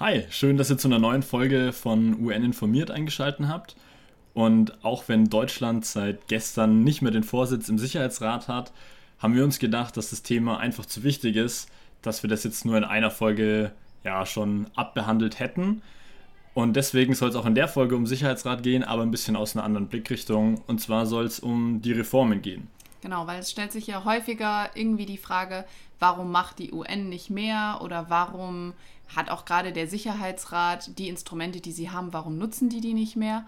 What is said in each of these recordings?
Hi, schön, dass ihr zu einer neuen Folge von UN informiert eingeschaltet habt. Und auch wenn Deutschland seit gestern nicht mehr den Vorsitz im Sicherheitsrat hat, haben wir uns gedacht, dass das Thema einfach zu wichtig ist, dass wir das jetzt nur in einer Folge ja schon abbehandelt hätten. Und deswegen soll es auch in der Folge um Sicherheitsrat gehen, aber ein bisschen aus einer anderen Blickrichtung. Und zwar soll es um die Reformen gehen. Genau, weil es stellt sich ja häufiger irgendwie die Frage, warum macht die UN nicht mehr oder warum hat auch gerade der Sicherheitsrat die Instrumente, die sie haben, warum nutzen die die nicht mehr?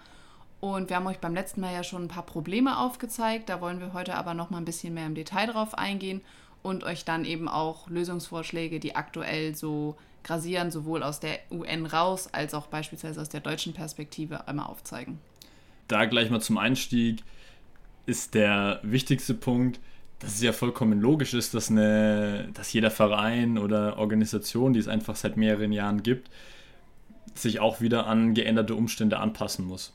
Und wir haben euch beim letzten Mal ja schon ein paar Probleme aufgezeigt. Da wollen wir heute aber noch mal ein bisschen mehr im Detail drauf eingehen und euch dann eben auch Lösungsvorschläge, die aktuell so grasieren, sowohl aus der UN raus als auch beispielsweise aus der deutschen Perspektive einmal aufzeigen. Da gleich mal zum Einstieg ist der wichtigste Punkt, dass es ja vollkommen logisch ist, dass, eine, dass jeder Verein oder Organisation, die es einfach seit mehreren Jahren gibt, sich auch wieder an geänderte Umstände anpassen muss.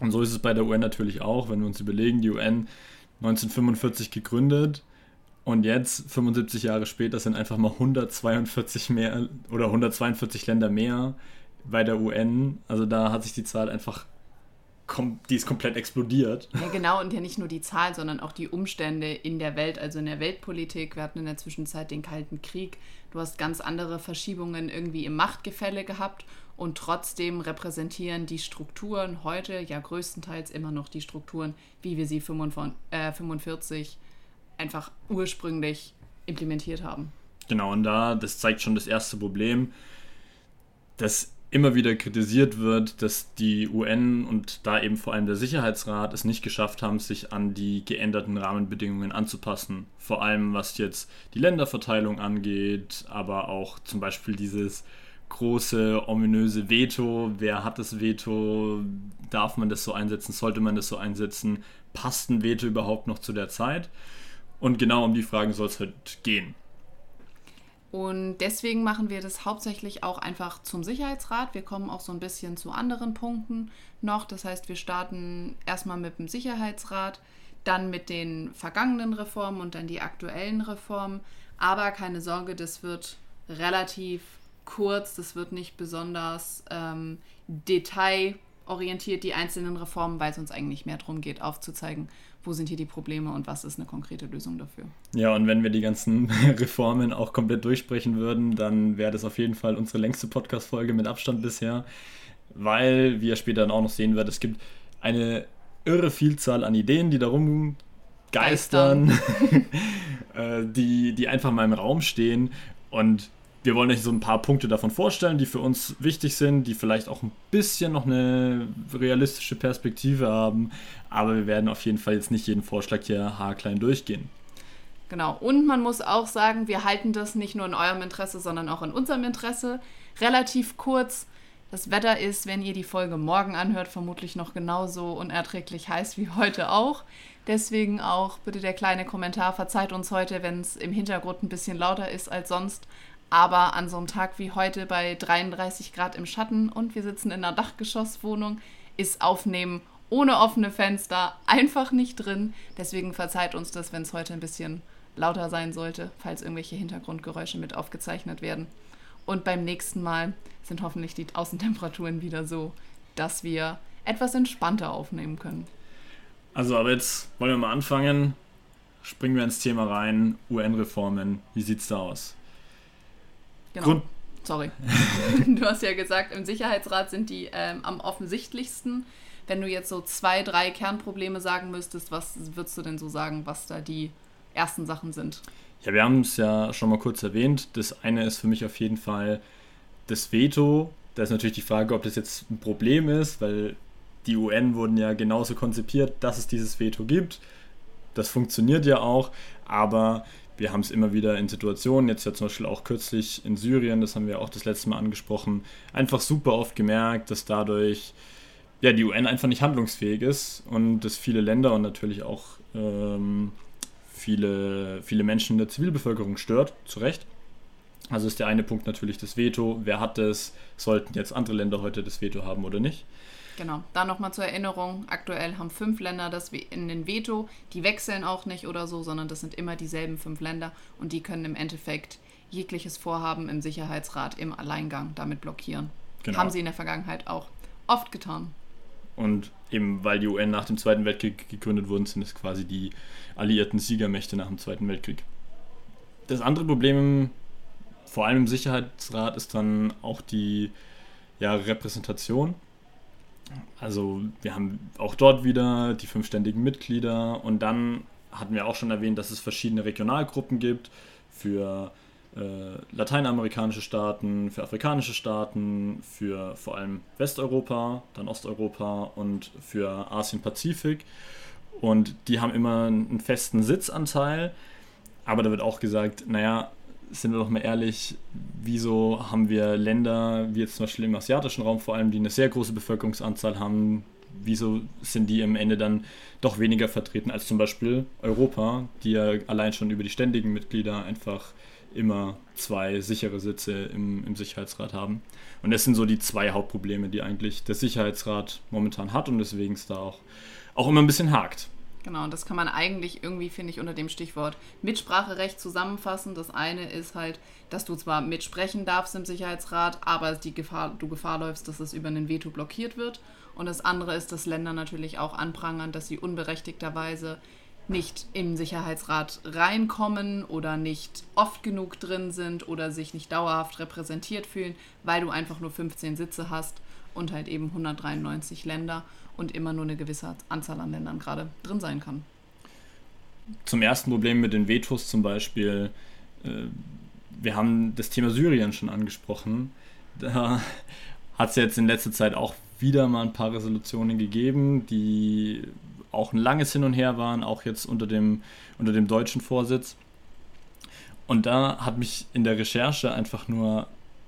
Und so ist es bei der UN natürlich auch, wenn wir uns überlegen, die UN 1945 gegründet und jetzt 75 Jahre später sind einfach mal 142 mehr oder 142 Länder mehr bei der UN. Also da hat sich die Zahl einfach die ist komplett explodiert. Ja, genau, und ja nicht nur die Zahl, sondern auch die Umstände in der Welt, also in der Weltpolitik. Wir hatten in der Zwischenzeit den Kalten Krieg. Du hast ganz andere Verschiebungen irgendwie im Machtgefälle gehabt und trotzdem repräsentieren die Strukturen heute ja größtenteils immer noch die Strukturen, wie wir sie 45 äh, einfach ursprünglich implementiert haben. Genau, und da, das zeigt schon das erste Problem, dass immer wieder kritisiert wird, dass die UN und da eben vor allem der Sicherheitsrat es nicht geschafft haben, sich an die geänderten Rahmenbedingungen anzupassen. Vor allem was jetzt die Länderverteilung angeht, aber auch zum Beispiel dieses große, ominöse Veto. Wer hat das Veto? Darf man das so einsetzen? Sollte man das so einsetzen? Passt ein Veto überhaupt noch zu der Zeit? Und genau um die Fragen soll es heute gehen. Und deswegen machen wir das hauptsächlich auch einfach zum Sicherheitsrat. Wir kommen auch so ein bisschen zu anderen Punkten noch. Das heißt, wir starten erstmal mit dem Sicherheitsrat, dann mit den vergangenen Reformen und dann die aktuellen Reformen. Aber keine Sorge, das wird relativ kurz, das wird nicht besonders ähm, detailorientiert, die einzelnen Reformen, weil es uns eigentlich mehr darum geht, aufzuzeigen, wo sind hier die Probleme und was ist eine konkrete Lösung dafür. Ja, und wenn wir die ganzen Reformen auch komplett durchsprechen würden, dann wäre das auf jeden Fall unsere längste Podcast-Folge mit Abstand bisher, weil, wie ihr später dann auch noch sehen werdet, es gibt eine irre Vielzahl an Ideen, die darum geistern, geistern. Äh, die, die einfach mal im Raum stehen und wir wollen euch so ein paar Punkte davon vorstellen, die für uns wichtig sind, die vielleicht auch ein bisschen noch eine realistische Perspektive haben. Aber wir werden auf jeden Fall jetzt nicht jeden Vorschlag hier haarklein durchgehen. Genau. Und man muss auch sagen, wir halten das nicht nur in eurem Interesse, sondern auch in unserem Interesse. Relativ kurz. Das Wetter ist, wenn ihr die Folge morgen anhört, vermutlich noch genauso unerträglich heiß wie heute auch. Deswegen auch bitte der kleine Kommentar. Verzeiht uns heute, wenn es im Hintergrund ein bisschen lauter ist als sonst. Aber an so einem Tag wie heute bei 33 Grad im Schatten und wir sitzen in einer Dachgeschosswohnung, ist Aufnehmen ohne offene Fenster einfach nicht drin. Deswegen verzeiht uns das, wenn es heute ein bisschen lauter sein sollte, falls irgendwelche Hintergrundgeräusche mit aufgezeichnet werden. Und beim nächsten Mal sind hoffentlich die Außentemperaturen wieder so, dass wir etwas entspannter aufnehmen können. Also, aber jetzt wollen wir mal anfangen. Springen wir ins Thema rein. UN-Reformen. Wie sieht's da aus? Genau. Grund Sorry. du hast ja gesagt, im Sicherheitsrat sind die ähm, am offensichtlichsten. Wenn du jetzt so zwei, drei Kernprobleme sagen müsstest, was würdest du denn so sagen, was da die ersten Sachen sind? Ja, wir haben es ja schon mal kurz erwähnt. Das eine ist für mich auf jeden Fall das Veto. Da ist natürlich die Frage, ob das jetzt ein Problem ist, weil die UN wurden ja genauso konzipiert, dass es dieses Veto gibt. Das funktioniert ja auch, aber wir haben es immer wieder in Situationen, jetzt ja zum Beispiel auch kürzlich in Syrien, das haben wir auch das letzte Mal angesprochen, einfach super oft gemerkt, dass dadurch ja, die UN einfach nicht handlungsfähig ist und dass viele Länder und natürlich auch ähm, viele, viele Menschen in der Zivilbevölkerung stört, zu Recht. Also ist der eine Punkt natürlich das Veto. Wer hat es? Sollten jetzt andere Länder heute das Veto haben oder nicht? Genau, da nochmal zur Erinnerung, aktuell haben fünf Länder das in den Veto, die wechseln auch nicht oder so, sondern das sind immer dieselben fünf Länder und die können im Endeffekt jegliches Vorhaben im Sicherheitsrat im Alleingang damit blockieren. Genau. Haben sie in der Vergangenheit auch oft getan. Und eben weil die UN nach dem Zweiten Weltkrieg gegründet wurden, sind es quasi die alliierten Siegermächte nach dem Zweiten Weltkrieg. Das andere Problem, vor allem im Sicherheitsrat, ist dann auch die ja, Repräsentation. Also wir haben auch dort wieder die fünfständigen Mitglieder und dann hatten wir auch schon erwähnt, dass es verschiedene Regionalgruppen gibt für äh, lateinamerikanische Staaten, für afrikanische Staaten, für vor allem Westeuropa, dann Osteuropa und für Asien-Pazifik. Und die haben immer einen festen Sitzanteil, aber da wird auch gesagt, naja, sind wir doch mal ehrlich, wieso haben wir Länder, wie jetzt zum Beispiel im asiatischen Raum vor allem, die eine sehr große Bevölkerungsanzahl haben, wieso sind die am Ende dann doch weniger vertreten als zum Beispiel Europa, die ja allein schon über die ständigen Mitglieder einfach immer zwei sichere Sitze im, im Sicherheitsrat haben. Und das sind so die zwei Hauptprobleme, die eigentlich der Sicherheitsrat momentan hat und deswegen es da auch, auch immer ein bisschen hakt. Genau, und das kann man eigentlich irgendwie, finde ich, unter dem Stichwort Mitspracherecht zusammenfassen. Das eine ist halt, dass du zwar mitsprechen darfst im Sicherheitsrat, aber die Gefahr, du Gefahr läufst, dass es über einen Veto blockiert wird. Und das andere ist, dass Länder natürlich auch anprangern, dass sie unberechtigterweise nicht im Sicherheitsrat reinkommen oder nicht oft genug drin sind oder sich nicht dauerhaft repräsentiert fühlen, weil du einfach nur 15 Sitze hast und halt eben 193 Länder und immer nur eine gewisse Anzahl an Ländern gerade drin sein kann. Zum ersten Problem mit den Vetos zum Beispiel, äh, wir haben das Thema Syrien schon angesprochen. Da hat es jetzt in letzter Zeit auch wieder mal ein paar Resolutionen gegeben, die auch ein langes Hin und Her waren, auch jetzt unter dem, unter dem deutschen Vorsitz. Und da hat mich in der Recherche einfach nur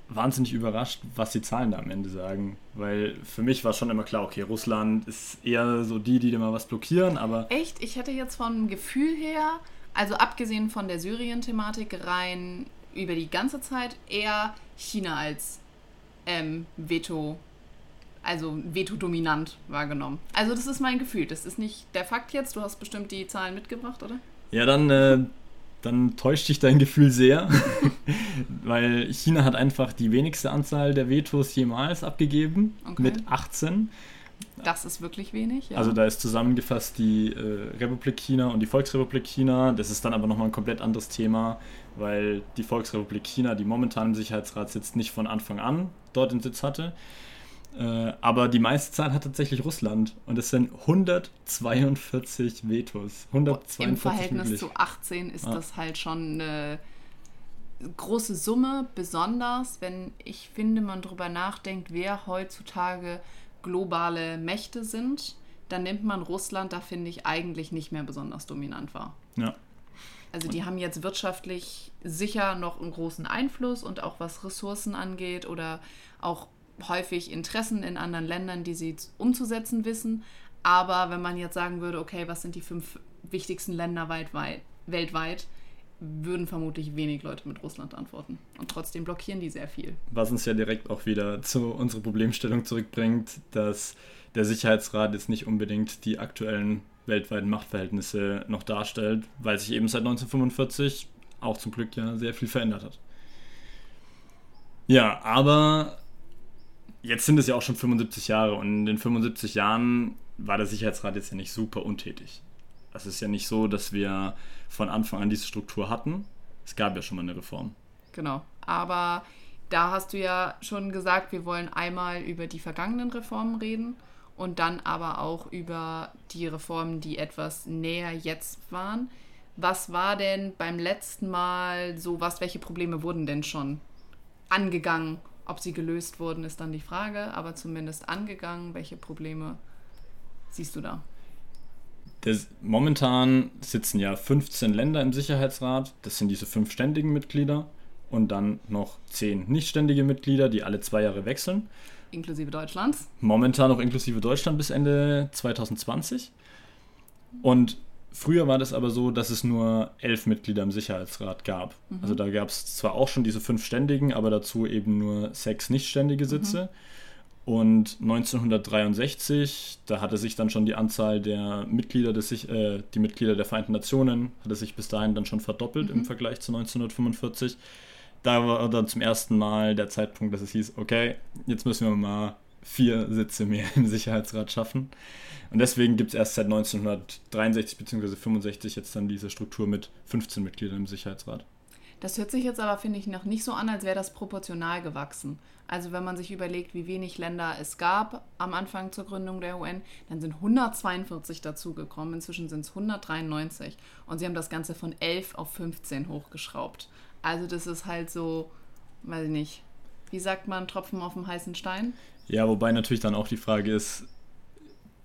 wahnsinnig überrascht, was die Zahlen da am Ende sagen. Weil für mich war schon immer klar, okay, Russland ist eher so die, die dir mal was blockieren, aber. Echt? Ich hätte jetzt vom Gefühl her, also abgesehen von der Syrien-Thematik, rein über die ganze Zeit eher China als ähm, Veto also Veto-dominant wahrgenommen. Also das ist mein Gefühl. Das ist nicht der Fakt jetzt. Du hast bestimmt die Zahlen mitgebracht, oder? Ja, dann, äh, dann täuscht dich dein Gefühl sehr, weil China hat einfach die wenigste Anzahl der Vetos jemals abgegeben okay. mit 18. Das ist wirklich wenig, ja. Also da ist zusammengefasst die äh, Republik China und die Volksrepublik China. Das ist dann aber nochmal ein komplett anderes Thema, weil die Volksrepublik China, die momentan im Sicherheitsrat sitzt, nicht von Anfang an dort den Sitz hatte. Äh, aber die meiste Zahl hat tatsächlich Russland und es sind 142 Vetos. 142 Im Verhältnis möglich. zu 18 ist ja. das halt schon eine große Summe, besonders wenn ich finde, man darüber nachdenkt, wer heutzutage globale Mächte sind, dann nimmt man Russland, da finde ich eigentlich nicht mehr besonders dominant wahr. Ja. Also die haben jetzt wirtschaftlich sicher noch einen großen Einfluss und auch was Ressourcen angeht oder auch häufig Interessen in anderen Ländern, die sie umzusetzen wissen. Aber wenn man jetzt sagen würde, okay, was sind die fünf wichtigsten Länder weltweit, weltweit würden vermutlich wenig Leute mit Russland antworten. Und trotzdem blockieren die sehr viel. Was uns ja direkt auch wieder zu unserer Problemstellung zurückbringt, dass der Sicherheitsrat jetzt nicht unbedingt die aktuellen weltweiten Machtverhältnisse noch darstellt, weil sich eben seit 1945 auch zum Glück ja sehr viel verändert hat. Ja, aber jetzt sind es ja auch schon 75 Jahre und in den 75 Jahren war der Sicherheitsrat jetzt ja nicht super untätig. Es ist ja nicht so, dass wir von Anfang an diese Struktur hatten. Es gab ja schon mal eine Reform. Genau. Aber da hast du ja schon gesagt, wir wollen einmal über die vergangenen Reformen reden und dann aber auch über die Reformen, die etwas näher jetzt waren. Was war denn beim letzten Mal so, was, welche Probleme wurden denn schon angegangen ob sie gelöst wurden, ist dann die Frage, aber zumindest angegangen. Welche Probleme siehst du da? Das, momentan sitzen ja 15 Länder im Sicherheitsrat. Das sind diese fünf ständigen Mitglieder und dann noch zehn nichtständige Mitglieder, die alle zwei Jahre wechseln. Inklusive Deutschlands. Momentan noch inklusive Deutschland bis Ende 2020. Und Früher war das aber so, dass es nur elf Mitglieder im Sicherheitsrat gab. Mhm. Also da gab es zwar auch schon diese fünf Ständigen, aber dazu eben nur sechs nichtständige. Sitze. Mhm. Und 1963, da hatte sich dann schon die Anzahl der Mitglieder des, äh, die Mitglieder der Vereinten Nationen, hatte sich bis dahin dann schon verdoppelt mhm. im Vergleich zu 1945. da war dann zum ersten Mal der Zeitpunkt, dass es hieß, okay, jetzt müssen wir mal vier Sitze mehr im Sicherheitsrat schaffen. Und deswegen gibt es erst seit 1963 bzw. 65 jetzt dann diese Struktur mit 15 Mitgliedern im Sicherheitsrat. Das hört sich jetzt aber, finde ich, noch nicht so an, als wäre das proportional gewachsen. Also wenn man sich überlegt, wie wenig Länder es gab am Anfang zur Gründung der UN, dann sind 142 dazugekommen. Inzwischen sind es 193. Und sie haben das Ganze von 11 auf 15 hochgeschraubt. Also das ist halt so, weiß ich nicht, wie sagt man, Tropfen auf dem heißen Stein? Ja, wobei natürlich dann auch die Frage ist,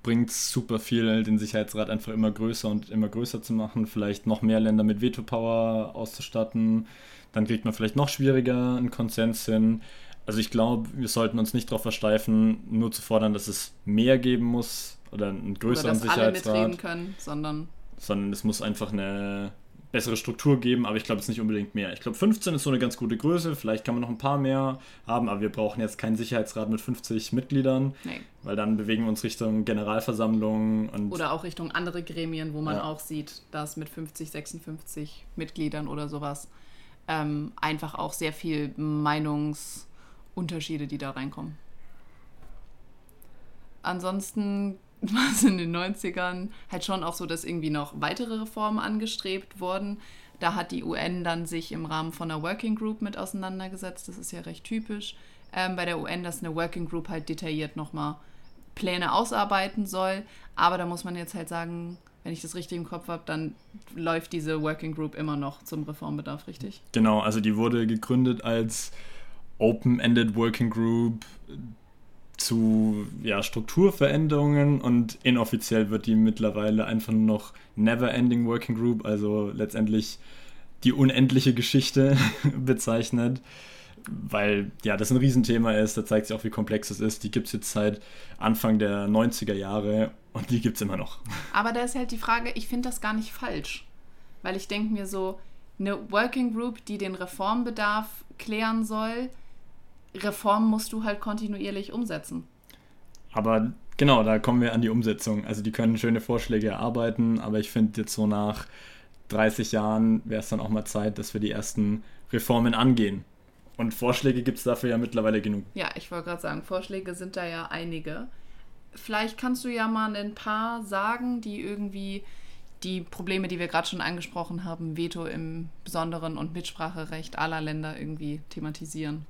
bringt es super viel, den Sicherheitsrat einfach immer größer und immer größer zu machen, vielleicht noch mehr Länder mit Veto-Power auszustatten, dann kriegt man vielleicht noch schwieriger einen Konsens hin. Also ich glaube, wir sollten uns nicht darauf versteifen, nur zu fordern, dass es mehr geben muss oder einen größeren oder dass Sicherheitsrat. Alle mitreden können, sondern sondern es muss einfach eine bessere Struktur geben, aber ich glaube es nicht unbedingt mehr. Ich glaube 15 ist so eine ganz gute Größe, vielleicht kann man noch ein paar mehr haben, aber wir brauchen jetzt keinen Sicherheitsrat mit 50 Mitgliedern, nee. weil dann bewegen wir uns Richtung Generalversammlung und oder auch Richtung andere Gremien, wo man ja. auch sieht, dass mit 50, 56 Mitgliedern oder sowas ähm, einfach auch sehr viel Meinungsunterschiede, die da reinkommen. Ansonsten war es in den 90ern halt schon auch so, dass irgendwie noch weitere Reformen angestrebt wurden. Da hat die UN dann sich im Rahmen von einer Working Group mit auseinandergesetzt. Das ist ja recht typisch ähm, bei der UN, dass eine Working Group halt detailliert nochmal Pläne ausarbeiten soll. Aber da muss man jetzt halt sagen, wenn ich das richtig im Kopf habe, dann läuft diese Working Group immer noch zum Reformbedarf, richtig? Genau, also die wurde gegründet als Open-Ended Working Group zu ja, Strukturveränderungen und inoffiziell wird die mittlerweile einfach nur noch Never Ending Working Group, also letztendlich die unendliche Geschichte bezeichnet, weil ja das ein Riesenthema ist, da zeigt sich auch, wie komplex es ist. Die gibt es jetzt seit Anfang der 90er Jahre und die gibt es immer noch. Aber da ist halt die Frage, ich finde das gar nicht falsch, weil ich denke mir so, eine Working Group, die den Reformbedarf klären soll, Reformen musst du halt kontinuierlich umsetzen. Aber genau, da kommen wir an die Umsetzung. Also die können schöne Vorschläge erarbeiten, aber ich finde jetzt so nach 30 Jahren wäre es dann auch mal Zeit, dass wir die ersten Reformen angehen. Und Vorschläge gibt es dafür ja mittlerweile genug. Ja, ich wollte gerade sagen, Vorschläge sind da ja einige. Vielleicht kannst du ja mal ein paar sagen, die irgendwie die Probleme, die wir gerade schon angesprochen haben, Veto im Besonderen und Mitspracherecht aller Länder irgendwie thematisieren.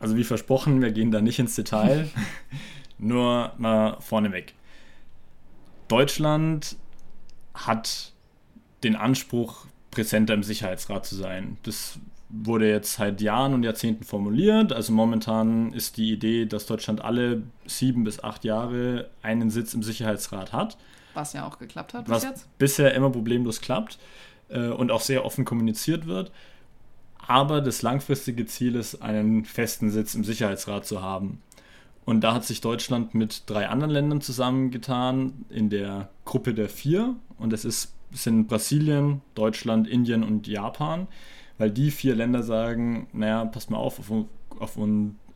Also wie versprochen, wir gehen da nicht ins Detail. Nur mal vorneweg. Deutschland hat den Anspruch, präsenter im Sicherheitsrat zu sein. Das wurde jetzt seit Jahren und Jahrzehnten formuliert. Also momentan ist die Idee, dass Deutschland alle sieben bis acht Jahre einen Sitz im Sicherheitsrat hat. Was ja auch geklappt hat bis jetzt. Bisher immer problemlos klappt äh, und auch sehr offen kommuniziert wird aber das langfristige Ziel ist, einen festen Sitz im Sicherheitsrat zu haben. Und da hat sich Deutschland mit drei anderen Ländern zusammengetan in der Gruppe der vier. Und das ist, sind Brasilien, Deutschland, Indien und Japan, weil die vier Länder sagen, naja, passt mal auf, auf, auf,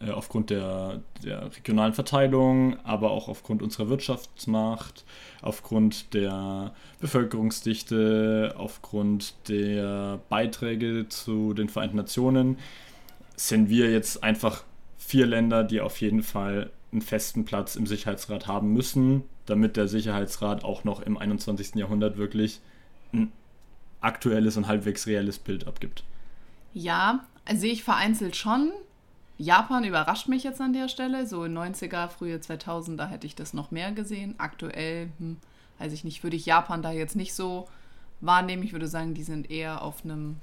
äh, aufgrund der, der regionalen Verteilung, aber auch aufgrund unserer Wirtschaftsmacht, aufgrund der Bevölkerungsdichte, aufgrund der Beiträge zu den Vereinten Nationen, sind wir jetzt einfach vier Länder, die auf jeden Fall einen festen Platz im Sicherheitsrat haben müssen, damit der Sicherheitsrat auch noch im 21. Jahrhundert wirklich ein aktuelles und halbwegs reelles Bild abgibt. Ja, sehe ich vereinzelt schon. Japan überrascht mich jetzt an der Stelle. So in 90er, frühe 2000, da hätte ich das noch mehr gesehen. Aktuell, hm, weiß ich nicht, würde ich Japan da jetzt nicht so wahrnehmen. Ich würde sagen, die sind eher auf einem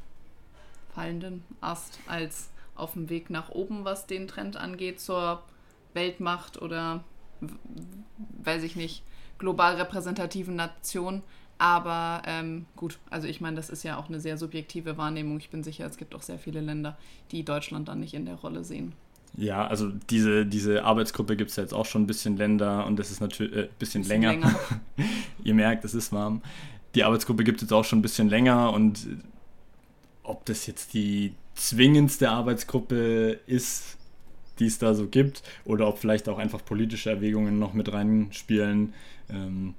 fallenden Ast als auf dem Weg nach oben, was den Trend angeht zur Weltmacht oder, weiß ich nicht, global repräsentativen Nation. Aber ähm, gut, also ich meine, das ist ja auch eine sehr subjektive Wahrnehmung. Ich bin sicher, es gibt auch sehr viele Länder, die Deutschland dann nicht in der Rolle sehen. Ja, also diese, diese Arbeitsgruppe gibt es ja jetzt auch schon ein bisschen Länder und das ist natürlich ein äh, bisschen, bisschen, länger. länger. Ihr merkt, es ist warm. Die Arbeitsgruppe gibt es jetzt auch schon ein bisschen länger und ob das jetzt die zwingendste Arbeitsgruppe ist, die es da so gibt, oder ob vielleicht auch einfach politische Erwägungen noch mit reinspielen. Ähm,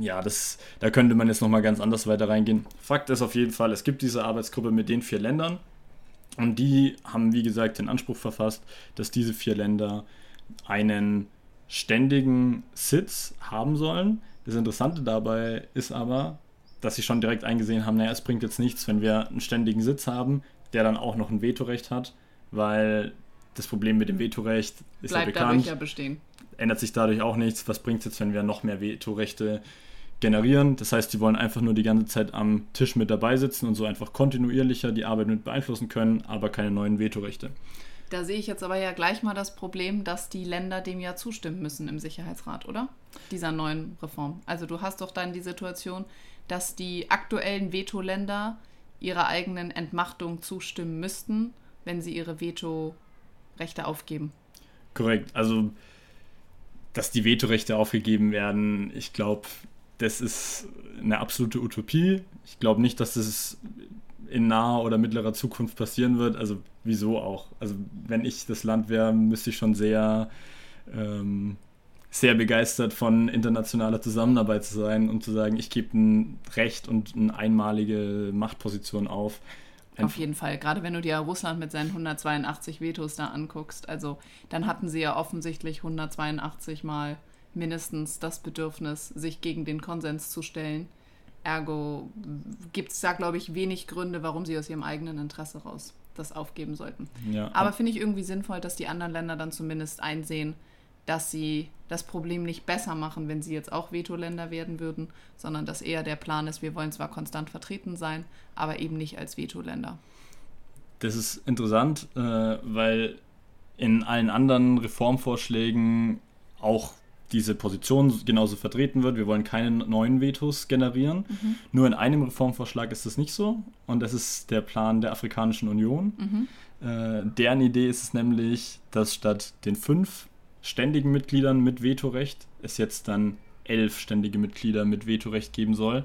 ja, das, da könnte man jetzt nochmal ganz anders weiter reingehen. Fakt ist auf jeden Fall, es gibt diese Arbeitsgruppe mit den vier Ländern. Und die haben, wie gesagt, den Anspruch verfasst, dass diese vier Länder einen ständigen Sitz haben sollen. Das Interessante dabei ist aber, dass sie schon direkt eingesehen haben, naja, es bringt jetzt nichts, wenn wir einen ständigen Sitz haben, der dann auch noch ein Vetorecht hat, weil das Problem mit dem Vetorecht ist Bleibt ja bekannt. Dadurch ja bestehen. Ändert sich dadurch auch nichts. Was bringt es jetzt, wenn wir noch mehr Vetorechte generieren? Das heißt, die wollen einfach nur die ganze Zeit am Tisch mit dabei sitzen und so einfach kontinuierlicher die Arbeit mit beeinflussen können, aber keine neuen Vetorechte. Da sehe ich jetzt aber ja gleich mal das Problem, dass die Länder dem ja zustimmen müssen im Sicherheitsrat, oder? Dieser neuen Reform. Also du hast doch dann die Situation, dass die aktuellen Veto-Länder ihrer eigenen Entmachtung zustimmen müssten, wenn sie ihre Veto-Rechte aufgeben. Korrekt. Also, dass die Vetorechte aufgegeben werden, ich glaube, das ist eine absolute Utopie. Ich glaube nicht, dass das in naher oder mittlerer Zukunft passieren wird. Also wieso auch? Also wenn ich das Land wäre, müsste ich schon sehr, ähm, sehr begeistert von internationaler Zusammenarbeit zu sein und zu sagen, ich gebe ein Recht und eine einmalige Machtposition auf. Auf jeden Fall, gerade wenn du dir Russland mit seinen 182 Vetos da anguckst. Also dann hatten sie ja offensichtlich 182 Mal mindestens das Bedürfnis, sich gegen den Konsens zu stellen Ergo gibt es da, glaube ich, wenig Gründe, warum sie aus ihrem eigenen Interesse raus das aufgeben sollten. Ja. Aber finde ich irgendwie sinnvoll, dass die anderen Länder dann zumindest einsehen, dass sie das Problem nicht besser machen, wenn sie jetzt auch Vetoländer werden würden, sondern dass eher der Plan ist, wir wollen zwar konstant vertreten sein, aber eben nicht als Vetoländer. Das ist interessant, äh, weil in allen anderen Reformvorschlägen auch diese Position genauso vertreten wird. Wir wollen keine neuen Vetos generieren. Mhm. Nur in einem Reformvorschlag ist das nicht so. Und das ist der Plan der Afrikanischen Union. Mhm. Äh, deren Idee ist es nämlich, dass statt den fünf ständigen Mitgliedern mit Vetorecht es jetzt dann elf ständige Mitglieder mit Vetorecht geben soll.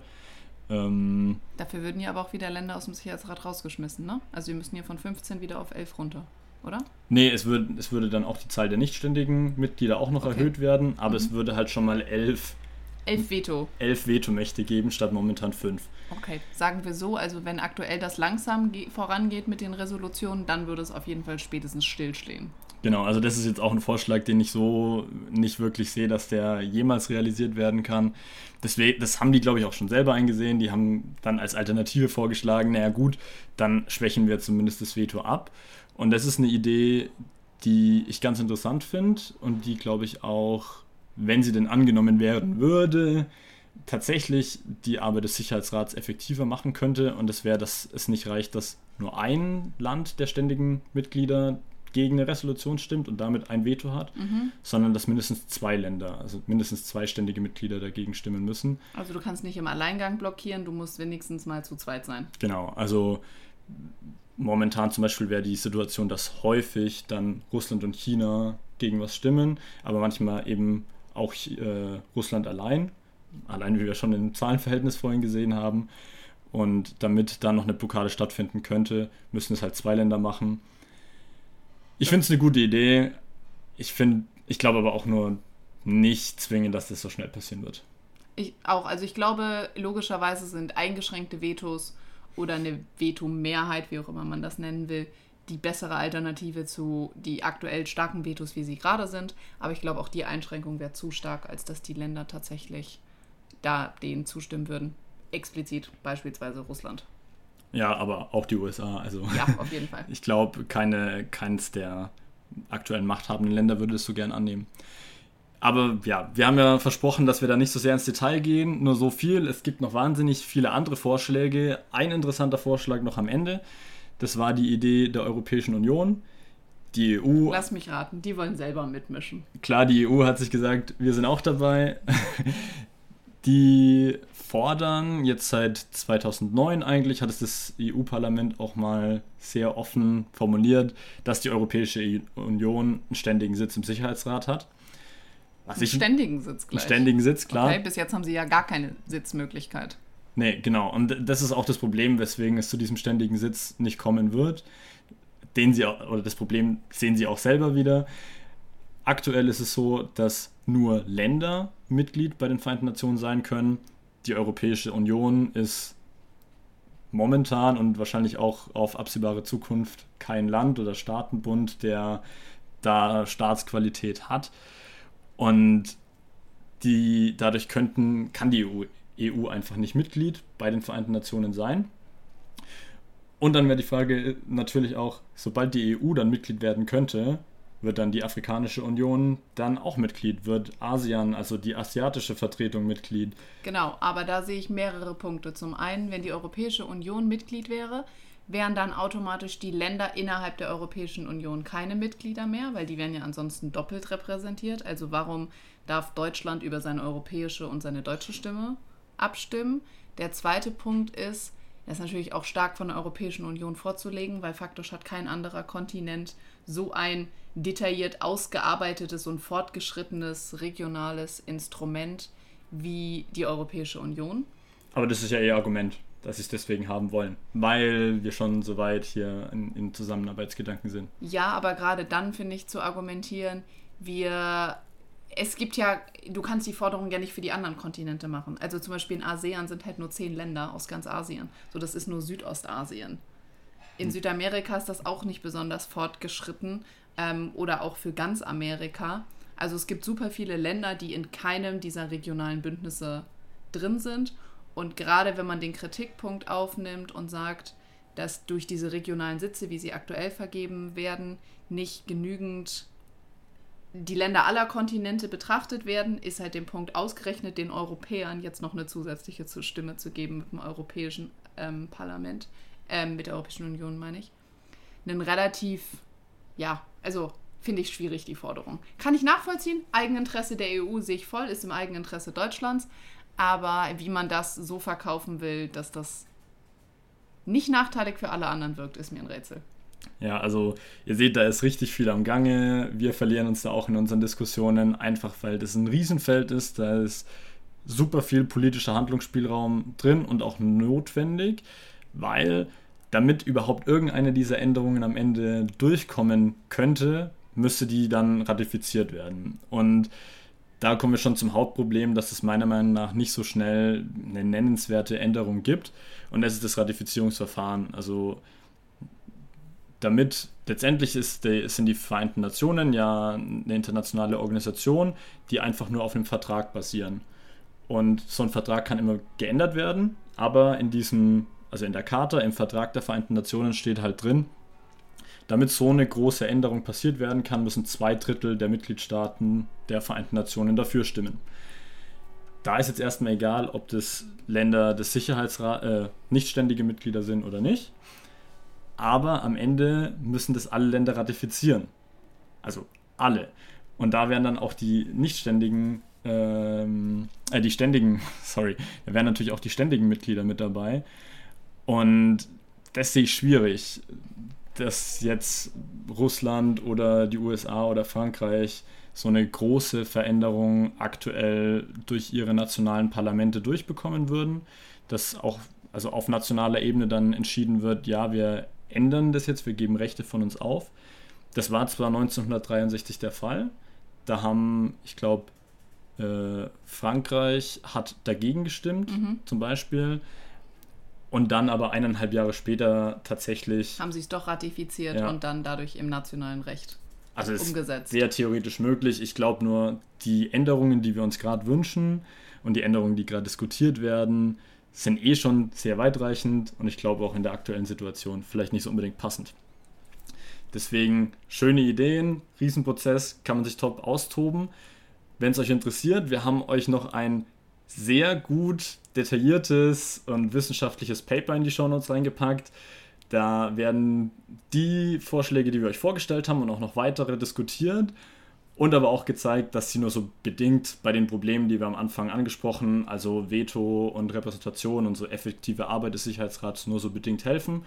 Ähm, Dafür würden ja aber auch wieder Länder aus dem Sicherheitsrat rausgeschmissen, ne? Also wir müssen hier von 15 wieder auf 11 runter oder? Nee, es, würd, es würde dann auch die Zahl der nichtständigen Mitglieder auch noch okay. erhöht werden, aber mhm. es würde halt schon mal elf, elf Veto. Elf Vetomächte geben, statt momentan fünf. Okay, sagen wir so, also wenn aktuell das langsam vorangeht mit den Resolutionen, dann würde es auf jeden Fall spätestens stillstehen. Genau, also das ist jetzt auch ein Vorschlag, den ich so nicht wirklich sehe, dass der jemals realisiert werden kann. Deswegen, das haben die, glaube ich, auch schon selber eingesehen. Die haben dann als Alternative vorgeschlagen, naja gut, dann schwächen wir zumindest das Veto ab. Und das ist eine Idee, die ich ganz interessant finde und die, glaube ich, auch, wenn sie denn angenommen werden würde, tatsächlich die Arbeit des Sicherheitsrats effektiver machen könnte. Und das wäre, dass es nicht reicht, dass nur ein Land der ständigen Mitglieder gegen eine Resolution stimmt und damit ein Veto hat, mhm. sondern dass mindestens zwei Länder, also mindestens zwei ständige Mitglieder dagegen stimmen müssen. Also du kannst nicht im Alleingang blockieren, du musst wenigstens mal zu zweit sein. Genau, also momentan zum Beispiel wäre die Situation, dass häufig dann Russland und China gegen was stimmen, aber manchmal eben auch äh, Russland allein, allein wie wir schon im Zahlenverhältnis vorhin gesehen haben. Und damit dann noch eine Blockade stattfinden könnte, müssen es halt zwei Länder machen. Ich finde es eine gute Idee. Ich finde, ich glaube aber auch nur nicht zwingend, dass das so schnell passieren wird. Ich auch. Also ich glaube, logischerweise sind eingeschränkte Vetos oder eine Veto-Mehrheit, wie auch immer man das nennen will, die bessere Alternative zu die aktuell starken Vetos, wie sie gerade sind. Aber ich glaube, auch die Einschränkung wäre zu stark, als dass die Länder tatsächlich da denen zustimmen würden. Explizit beispielsweise Russland. Ja, aber auch die USA. Also ja, auf jeden Fall. ich glaube, keine, keins der aktuellen machthabenden Länder würde es so gern annehmen. Aber ja, wir haben ja versprochen, dass wir da nicht so sehr ins Detail gehen. Nur so viel. Es gibt noch wahnsinnig viele andere Vorschläge. Ein interessanter Vorschlag noch am Ende. Das war die Idee der Europäischen Union. Die EU. Lass mich raten, die wollen selber mitmischen. Klar, die EU hat sich gesagt, wir sind auch dabei. die fordern jetzt seit 2009 eigentlich, hat es das EU-Parlament auch mal sehr offen formuliert, dass die Europäische Union einen ständigen Sitz im Sicherheitsrat hat. Was einen ständigen Sitz gleich. Einen ständigen Sitz, klar. Okay, bis jetzt haben sie ja gar keine Sitzmöglichkeit. Nee, genau. Und das ist auch das Problem, weswegen es zu diesem ständigen Sitz nicht kommen wird. Den sie auch, oder das Problem sehen sie auch selber wieder. Aktuell ist es so, dass nur Länder Mitglied bei den Vereinten Nationen sein können. Die Europäische Union ist momentan und wahrscheinlich auch auf absehbare Zukunft kein Land oder Staatenbund, der da Staatsqualität hat. Und die, dadurch könnten, kann die EU, EU einfach nicht Mitglied bei den Vereinten Nationen sein. Und dann wäre die Frage natürlich auch, sobald die EU dann Mitglied werden könnte, wird dann die Afrikanische Union dann auch Mitglied, wird ASEAN, also die asiatische Vertretung Mitglied. Genau, aber da sehe ich mehrere Punkte. Zum einen, wenn die Europäische Union Mitglied wäre, wären dann automatisch die Länder innerhalb der Europäischen Union keine Mitglieder mehr, weil die wären ja ansonsten doppelt repräsentiert. Also warum darf Deutschland über seine europäische und seine deutsche Stimme abstimmen? Der zweite Punkt ist, das ist natürlich auch stark von der Europäischen Union vorzulegen, weil faktisch hat kein anderer Kontinent so ein detailliert ausgearbeitetes und fortgeschrittenes regionales Instrument wie die Europäische Union. Aber das ist ja ihr Argument, dass sie es deswegen haben wollen, weil wir schon so weit hier in, in Zusammenarbeitsgedanken sind. Ja, aber gerade dann finde ich zu argumentieren, wir es gibt ja, du kannst die Forderung ja nicht für die anderen Kontinente machen. Also zum Beispiel in ASEAN sind halt nur zehn Länder aus ganz Asien. So, das ist nur Südostasien. In hm. Südamerika ist das auch nicht besonders fortgeschritten ähm, oder auch für ganz Amerika. Also es gibt super viele Länder, die in keinem dieser regionalen Bündnisse drin sind. Und gerade wenn man den Kritikpunkt aufnimmt und sagt, dass durch diese regionalen Sitze, wie sie aktuell vergeben werden, nicht genügend die Länder aller Kontinente betrachtet werden, ist halt dem Punkt ausgerechnet, den Europäern jetzt noch eine zusätzliche Stimme zu geben mit dem Europäischen ähm, Parlament, ähm, mit der Europäischen Union meine ich. Ein relativ, ja, also finde ich schwierig, die Forderung. Kann ich nachvollziehen, Eigeninteresse der EU sehe ich voll, ist im Eigeninteresse Deutschlands, aber wie man das so verkaufen will, dass das nicht nachteilig für alle anderen wirkt, ist mir ein Rätsel. Ja, also ihr seht, da ist richtig viel am Gange. Wir verlieren uns da auch in unseren Diskussionen, einfach weil das ein Riesenfeld ist. Da ist super viel politischer Handlungsspielraum drin und auch notwendig, weil damit überhaupt irgendeine dieser Änderungen am Ende durchkommen könnte, müsste die dann ratifiziert werden. Und da kommen wir schon zum Hauptproblem, dass es meiner Meinung nach nicht so schnell eine nennenswerte Änderung gibt. Und das ist das Ratifizierungsverfahren. Also damit letztendlich ist sind die Vereinten Nationen ja eine internationale Organisation, die einfach nur auf einem Vertrag basieren. Und so ein Vertrag kann immer geändert werden, aber in diesem, also in der Charta, im Vertrag der Vereinten Nationen steht halt drin, damit so eine große Änderung passiert werden kann, müssen zwei Drittel der Mitgliedstaaten der Vereinten Nationen dafür stimmen. Da ist jetzt erstmal egal, ob das Länder des Sicherheitsrats äh, nicht ständige Mitglieder sind oder nicht aber am Ende müssen das alle Länder ratifizieren. Also alle. Und da wären dann auch die nichtständigen, ähm, äh, die ständigen, sorry, da wären natürlich auch die ständigen Mitglieder mit dabei. Und das sehe ich schwierig, dass jetzt Russland oder die USA oder Frankreich so eine große Veränderung aktuell durch ihre nationalen Parlamente durchbekommen würden. Dass auch also auf nationaler Ebene dann entschieden wird, ja, wir ändern das jetzt, wir geben Rechte von uns auf. Das war zwar 1963 der Fall, da haben, ich glaube, äh, Frankreich hat dagegen gestimmt, mhm. zum Beispiel. Und dann aber eineinhalb Jahre später tatsächlich. Haben sie es doch ratifiziert ja. und dann dadurch im nationalen Recht also umgesetzt. Sehr theoretisch möglich. Ich glaube nur, die Änderungen, die wir uns gerade wünschen und die Änderungen, die gerade diskutiert werden, sind eh schon sehr weitreichend und ich glaube auch in der aktuellen Situation vielleicht nicht so unbedingt passend. Deswegen schöne Ideen, Riesenprozess, kann man sich top austoben. Wenn es euch interessiert, wir haben euch noch ein sehr gut detailliertes und wissenschaftliches Paper in die Shownotes reingepackt. Da werden die Vorschläge, die wir euch vorgestellt haben und auch noch weitere diskutiert und aber auch gezeigt, dass sie nur so bedingt bei den Problemen, die wir am Anfang angesprochen, also Veto und Repräsentation und so effektive Arbeit des Sicherheitsrats, nur so bedingt helfen.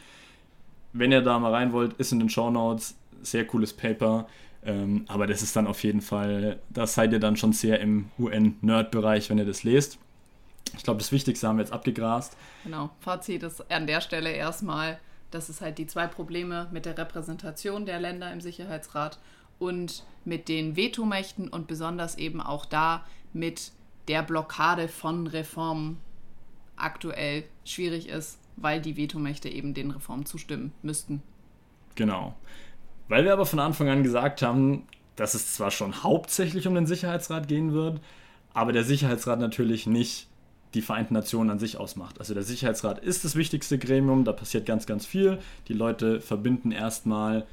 Wenn ihr da mal rein wollt, ist in den Show Notes sehr cooles Paper. Ähm, aber das ist dann auf jeden Fall, da seid ihr dann schon sehr im UN-Nerd-Bereich, wenn ihr das lest. Ich glaube, das Wichtigste haben wir jetzt abgegrast. Genau, Fazit ist an der Stelle erstmal, dass es halt die zwei Probleme mit der Repräsentation der Länder im Sicherheitsrat und mit den Vetomächten und besonders eben auch da mit der Blockade von Reformen aktuell schwierig ist, weil die Vetomächte eben den Reformen zustimmen müssten. Genau. Weil wir aber von Anfang an gesagt haben, dass es zwar schon hauptsächlich um den Sicherheitsrat gehen wird, aber der Sicherheitsrat natürlich nicht die Vereinten Nationen an sich ausmacht. Also der Sicherheitsrat ist das wichtigste Gremium, da passiert ganz, ganz viel. Die Leute verbinden erstmal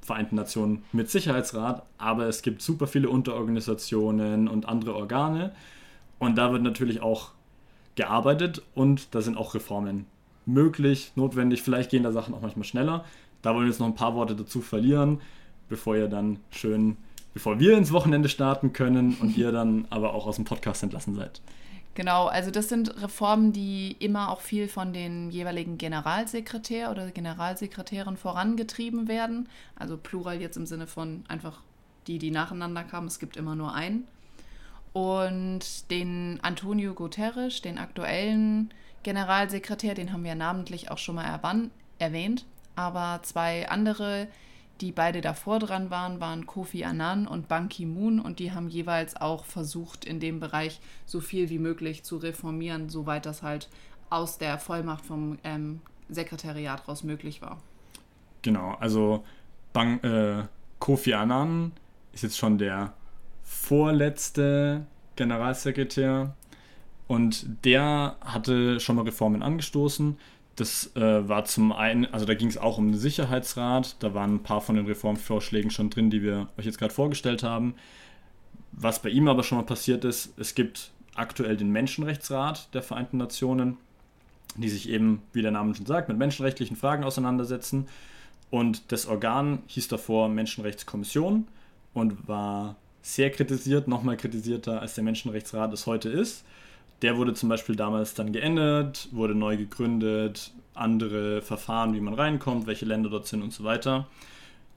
Vereinten Nationen mit Sicherheitsrat, aber es gibt super viele Unterorganisationen und andere Organe und da wird natürlich auch gearbeitet und da sind auch Reformen möglich, notwendig. Vielleicht gehen da Sachen auch manchmal schneller. Da wollen wir jetzt noch ein paar Worte dazu verlieren, bevor ihr dann schön, bevor wir ins Wochenende starten können und ihr dann aber auch aus dem Podcast entlassen seid. Genau, also das sind Reformen, die immer auch viel von den jeweiligen Generalsekretär oder Generalsekretärin vorangetrieben werden. Also Plural jetzt im Sinne von einfach die, die nacheinander kamen. Es gibt immer nur einen. Und den Antonio Guterres, den aktuellen Generalsekretär, den haben wir namentlich auch schon mal erwähnt. Aber zwei andere die beide davor dran waren, waren Kofi Annan und Ban Ki-moon und die haben jeweils auch versucht, in dem Bereich so viel wie möglich zu reformieren, soweit das halt aus der Vollmacht vom ähm, Sekretariat raus möglich war. Genau, also Bang, äh, Kofi Annan ist jetzt schon der vorletzte Generalsekretär und der hatte schon mal Reformen angestoßen. Das äh, war zum einen, also da ging es auch um den Sicherheitsrat, da waren ein paar von den Reformvorschlägen schon drin, die wir euch jetzt gerade vorgestellt haben. Was bei ihm aber schon mal passiert ist, es gibt aktuell den Menschenrechtsrat der Vereinten Nationen, die sich eben, wie der Name schon sagt, mit menschenrechtlichen Fragen auseinandersetzen. Und das Organ hieß davor Menschenrechtskommission und war sehr kritisiert, nochmal kritisierter als der Menschenrechtsrat es heute ist. Der wurde zum Beispiel damals dann geändert, wurde neu gegründet, andere Verfahren, wie man reinkommt, welche Länder dort sind und so weiter.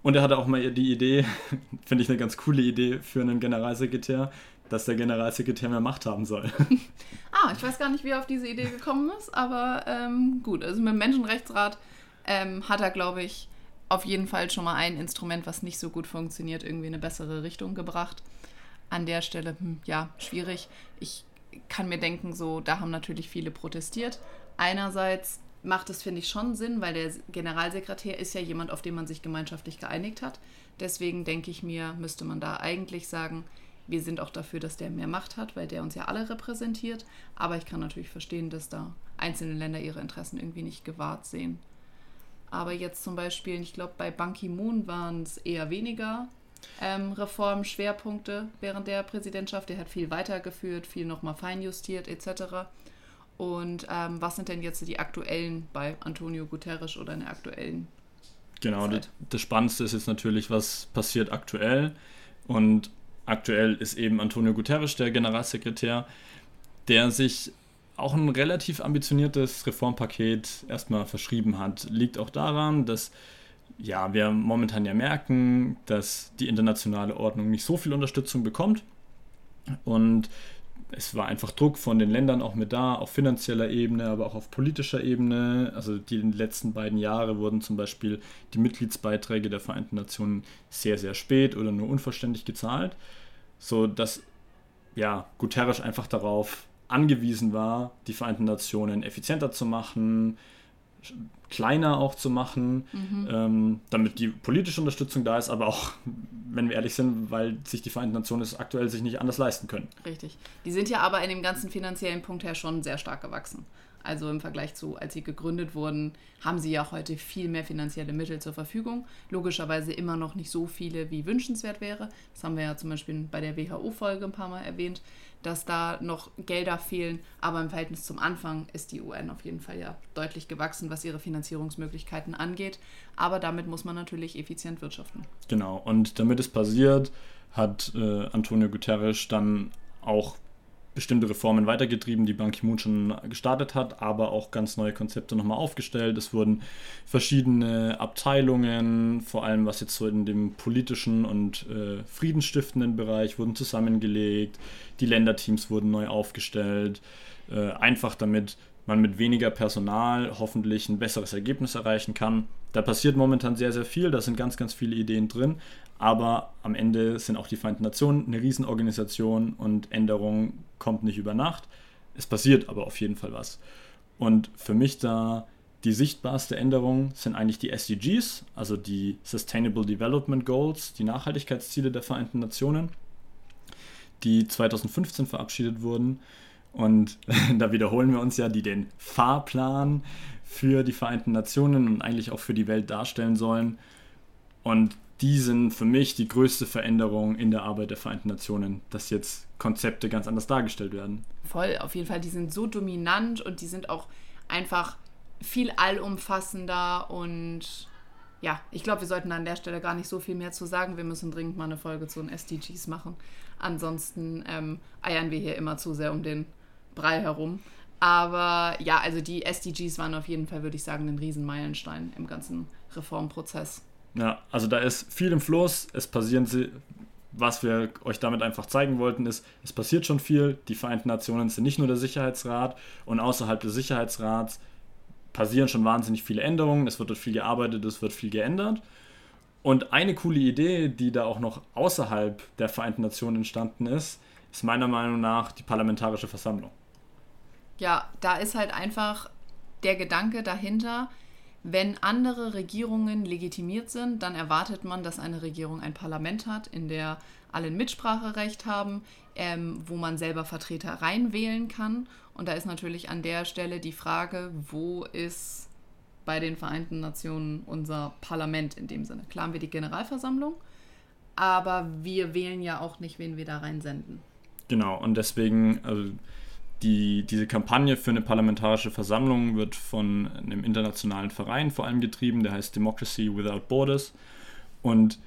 Und er hatte auch mal die Idee, finde ich eine ganz coole Idee für einen Generalsekretär, dass der Generalsekretär mehr Macht haben soll. ah, ich weiß gar nicht, wie er auf diese Idee gekommen ist, aber ähm, gut, also mit dem Menschenrechtsrat ähm, hat er, glaube ich, auf jeden Fall schon mal ein Instrument, was nicht so gut funktioniert, irgendwie in eine bessere Richtung gebracht. An der Stelle, hm, ja, schwierig. Ich kann mir denken, so, da haben natürlich viele protestiert. Einerseits macht es, finde ich, schon Sinn, weil der Generalsekretär ist ja jemand, auf den man sich gemeinschaftlich geeinigt hat. Deswegen denke ich mir, müsste man da eigentlich sagen, wir sind auch dafür, dass der mehr Macht hat, weil der uns ja alle repräsentiert. Aber ich kann natürlich verstehen, dass da einzelne Länder ihre Interessen irgendwie nicht gewahrt sehen. Aber jetzt zum Beispiel, ich glaube, bei Ban Ki-moon waren es eher weniger ähm, Reformschwerpunkte während der Präsidentschaft. Er hat viel weitergeführt, viel nochmal feinjustiert etc. Und ähm, was sind denn jetzt die aktuellen bei Antonio Guterres oder in der aktuellen? Genau, das, das Spannendste ist jetzt natürlich, was passiert aktuell. Und aktuell ist eben Antonio Guterres der Generalsekretär, der sich auch ein relativ ambitioniertes Reformpaket erstmal verschrieben hat. Liegt auch daran, dass ja, wir momentan ja merken, dass die internationale Ordnung nicht so viel Unterstützung bekommt. Und es war einfach Druck von den Ländern auch mit da, auf finanzieller Ebene, aber auch auf politischer Ebene. Also die letzten beiden Jahre wurden zum Beispiel die Mitgliedsbeiträge der Vereinten Nationen sehr, sehr spät oder nur unvollständig gezahlt, so dass ja, Guterres einfach darauf angewiesen war, die Vereinten Nationen effizienter zu machen, kleiner auch zu machen, mhm. ähm, damit die politische Unterstützung da ist, aber auch, wenn wir ehrlich sind, weil sich die Vereinten Nationen es aktuell sich nicht anders leisten können. Richtig. Die sind ja aber in dem ganzen finanziellen Punkt her schon sehr stark gewachsen. Also im Vergleich zu, als sie gegründet wurden, haben sie ja heute viel mehr finanzielle Mittel zur Verfügung. Logischerweise immer noch nicht so viele, wie wünschenswert wäre. Das haben wir ja zum Beispiel bei der WHO-Folge ein paar Mal erwähnt dass da noch Gelder fehlen. Aber im Verhältnis zum Anfang ist die UN auf jeden Fall ja deutlich gewachsen, was ihre Finanzierungsmöglichkeiten angeht. Aber damit muss man natürlich effizient wirtschaften. Genau, und damit es passiert, hat äh, Antonio Guterres dann auch bestimmte Reformen weitergetrieben, die Ban Ki-moon schon gestartet hat, aber auch ganz neue Konzepte nochmal aufgestellt. Es wurden verschiedene Abteilungen, vor allem was jetzt so in dem politischen und äh, friedensstiftenden Bereich, wurden zusammengelegt. Die Länderteams wurden neu aufgestellt, äh, einfach damit man mit weniger Personal hoffentlich ein besseres Ergebnis erreichen kann. Da passiert momentan sehr, sehr viel, da sind ganz, ganz viele Ideen drin, aber am Ende sind auch die Vereinten Nationen eine Riesenorganisation und Änderung kommt nicht über Nacht. Es passiert aber auf jeden Fall was. Und für mich da die sichtbarste Änderung sind eigentlich die SDGs, also die Sustainable Development Goals, die Nachhaltigkeitsziele der Vereinten Nationen, die 2015 verabschiedet wurden. Und da wiederholen wir uns ja, die den Fahrplan für die Vereinten Nationen und eigentlich auch für die Welt darstellen sollen. Und die sind für mich die größte Veränderung in der Arbeit der Vereinten Nationen, dass jetzt Konzepte ganz anders dargestellt werden. Voll, auf jeden Fall. Die sind so dominant und die sind auch einfach viel allumfassender und ja, ich glaube, wir sollten an der Stelle gar nicht so viel mehr zu sagen. Wir müssen dringend mal eine Folge zu den SDGs machen. Ansonsten ähm, eiern wir hier immer zu sehr um den Brei herum. Aber ja, also die SDGs waren auf jeden Fall, würde ich sagen, ein Riesenmeilenstein im ganzen Reformprozess. Ja, also da ist viel im Fluss. Es passieren, was wir euch damit einfach zeigen wollten, ist, es passiert schon viel. Die Vereinten Nationen sind nicht nur der Sicherheitsrat und außerhalb des Sicherheitsrats passieren schon wahnsinnig viele Änderungen. Es wird dort viel gearbeitet, es wird viel geändert. Und eine coole Idee, die da auch noch außerhalb der Vereinten Nationen entstanden ist, ist meiner Meinung nach die Parlamentarische Versammlung. Ja, da ist halt einfach der Gedanke dahinter, wenn andere Regierungen legitimiert sind, dann erwartet man, dass eine Regierung ein Parlament hat, in der alle ein Mitspracherecht haben, ähm, wo man selber Vertreter reinwählen kann. Und da ist natürlich an der Stelle die Frage, wo ist bei den Vereinten Nationen unser Parlament in dem Sinne? Klar haben wir die Generalversammlung, aber wir wählen ja auch nicht, wen wir da reinsenden. Genau, und deswegen, also die, diese Kampagne für eine parlamentarische Versammlung wird von einem internationalen Verein vor allem getrieben, der heißt Democracy Without Borders. Und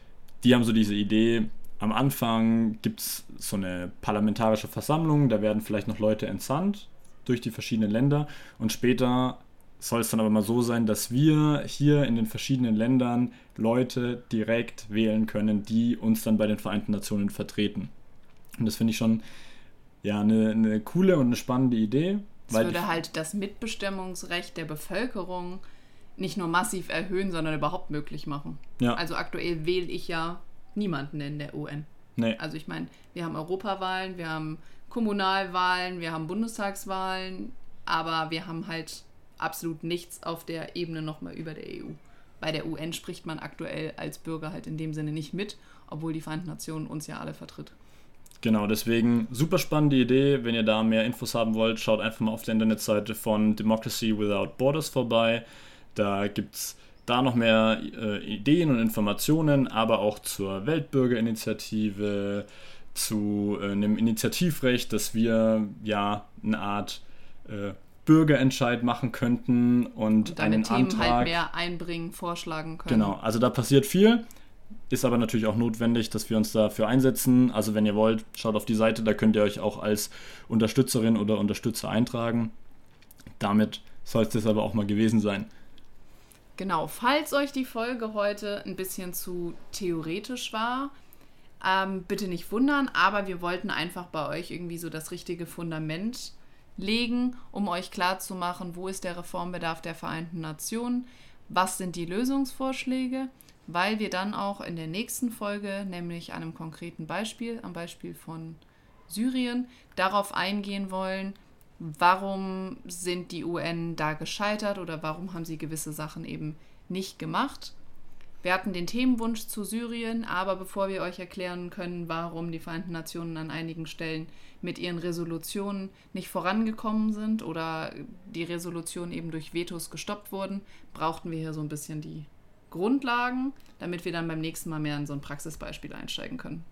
die haben so diese Idee, am Anfang gibt es so eine parlamentarische Versammlung, da werden vielleicht noch Leute entsandt durch die verschiedenen Länder und später soll es dann aber mal so sein, dass wir hier in den verschiedenen Ländern Leute direkt wählen können, die uns dann bei den Vereinten Nationen vertreten. Und das finde ich schon ja, eine, eine coole und eine spannende Idee. Es würde halt das Mitbestimmungsrecht der Bevölkerung nicht nur massiv erhöhen, sondern überhaupt möglich machen. Ja. Also aktuell wähle ich ja niemanden in der UN. Nee. Also ich meine, wir haben Europawahlen, wir haben Kommunalwahlen, wir haben Bundestagswahlen, aber wir haben halt absolut nichts auf der Ebene nochmal über der EU. Bei der UN spricht man aktuell als Bürger halt in dem Sinne nicht mit, obwohl die Vereinten Nationen uns ja alle vertritt. Genau, deswegen super spannende Idee. Wenn ihr da mehr Infos haben wollt, schaut einfach mal auf der Internetseite von Democracy Without Borders vorbei. Da gibt es da noch mehr äh, Ideen und Informationen, aber auch zur Weltbürgerinitiative, zu äh, einem Initiativrecht, dass wir ja eine Art äh, Bürgerentscheid machen könnten und, und einen Themen halt Antrag halt mehr einbringen, vorschlagen können. Genau, also da passiert viel. Ist aber natürlich auch notwendig, dass wir uns dafür einsetzen. Also wenn ihr wollt, schaut auf die Seite, da könnt ihr euch auch als Unterstützerin oder Unterstützer eintragen. Damit soll es das aber auch mal gewesen sein. Genau, falls euch die Folge heute ein bisschen zu theoretisch war, ähm, bitte nicht wundern, aber wir wollten einfach bei euch irgendwie so das richtige Fundament legen, um euch klarzumachen, wo ist der Reformbedarf der Vereinten Nationen, was sind die Lösungsvorschläge weil wir dann auch in der nächsten Folge, nämlich einem konkreten Beispiel, am Beispiel von Syrien, darauf eingehen wollen, warum sind die UN da gescheitert oder warum haben sie gewisse Sachen eben nicht gemacht. Wir hatten den Themenwunsch zu Syrien, aber bevor wir euch erklären können, warum die Vereinten Nationen an einigen Stellen mit ihren Resolutionen nicht vorangekommen sind oder die Resolutionen eben durch Vetos gestoppt wurden, brauchten wir hier so ein bisschen die Grundlagen, damit wir dann beim nächsten Mal mehr in so ein Praxisbeispiel einsteigen können.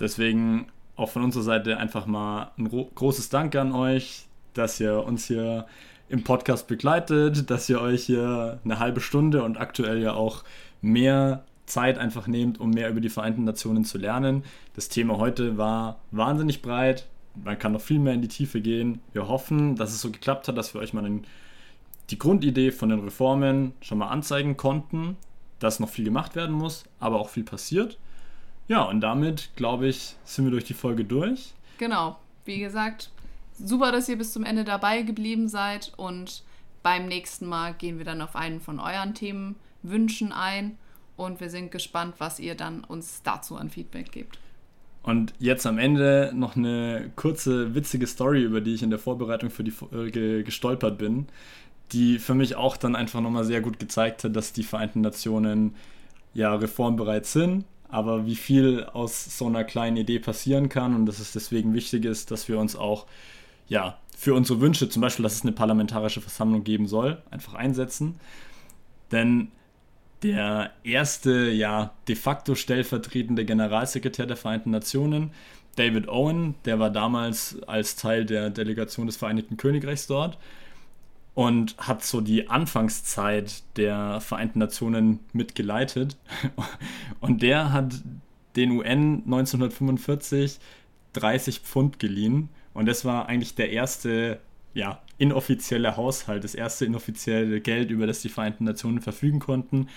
Deswegen auch von unserer Seite einfach mal ein großes Dank an euch, dass ihr uns hier im Podcast begleitet, dass ihr euch hier eine halbe Stunde und aktuell ja auch mehr Zeit einfach nehmt, um mehr über die Vereinten Nationen zu lernen. Das Thema heute war wahnsinnig breit. Man kann noch viel mehr in die Tiefe gehen. Wir hoffen, dass es so geklappt hat, dass wir euch mal einen die Grundidee von den Reformen schon mal anzeigen konnten, dass noch viel gemacht werden muss, aber auch viel passiert. Ja, und damit, glaube ich, sind wir durch die Folge durch. Genau, wie gesagt, super, dass ihr bis zum Ende dabei geblieben seid und beim nächsten Mal gehen wir dann auf einen von euren Themenwünschen ein und wir sind gespannt, was ihr dann uns dazu an Feedback gebt. Und jetzt am Ende noch eine kurze, witzige Story, über die ich in der Vorbereitung für die Folge gestolpert bin. die für mich auch dann einfach nochmal sehr gut gezeigt hat, dass die Vereinten Nationen ja reformbereit sind, aber wie viel aus so einer kleinen Idee passieren kann und dass es deswegen wichtig ist, dass wir uns auch ja für unsere Wünsche, zum Beispiel, dass es eine parlamentarische Versammlung geben soll, einfach einsetzen. Denn der erste, ja, de facto stellvertretende Generalsekretär der Vereinten Nationen, David Owen, der war damals als Teil der Delegation des Vereinigten Königreichs dort und hat so die Anfangszeit der Vereinten Nationen mitgeleitet. Und der hat den UN 1945 30 Pfund geliehen. Und das war eigentlich der erste ja, inoffizielle Haushalt, das erste inoffizielle Geld, über das die Vereinten Nationen verfügen konnten.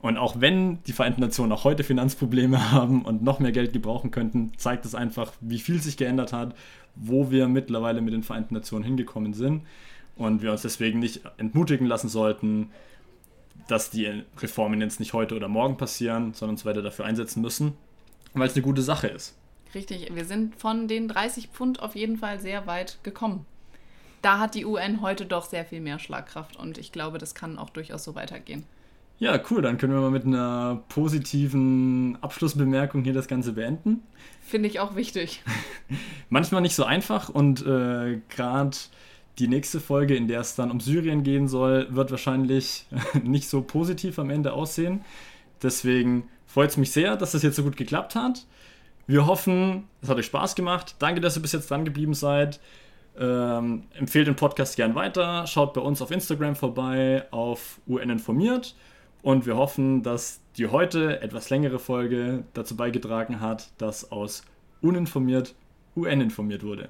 Und auch wenn die Vereinten Nationen auch heute Finanzprobleme haben und noch mehr Geld gebrauchen könnten, zeigt es einfach, wie viel sich geändert hat, wo wir mittlerweile mit den Vereinten Nationen hingekommen sind und wir uns deswegen nicht entmutigen lassen sollten, dass die Reformen jetzt nicht heute oder morgen passieren, sondern uns weiter dafür einsetzen müssen, weil es eine gute Sache ist. Richtig, wir sind von den 30 Pfund auf jeden Fall sehr weit gekommen. Da hat die UN heute doch sehr viel mehr Schlagkraft und ich glaube, das kann auch durchaus so weitergehen. Ja, cool, dann können wir mal mit einer positiven Abschlussbemerkung hier das Ganze beenden. Finde ich auch wichtig. Manchmal nicht so einfach und äh, gerade die nächste Folge, in der es dann um Syrien gehen soll, wird wahrscheinlich nicht so positiv am Ende aussehen. Deswegen freut es mich sehr, dass das jetzt so gut geklappt hat. Wir hoffen, es hat euch Spaß gemacht. Danke, dass ihr bis jetzt dran geblieben seid. Ähm, empfehlt den Podcast gern weiter. Schaut bei uns auf Instagram vorbei, auf UN informiert. Und wir hoffen, dass die heute etwas längere Folge dazu beigetragen hat, dass aus uninformiert UN informiert wurde.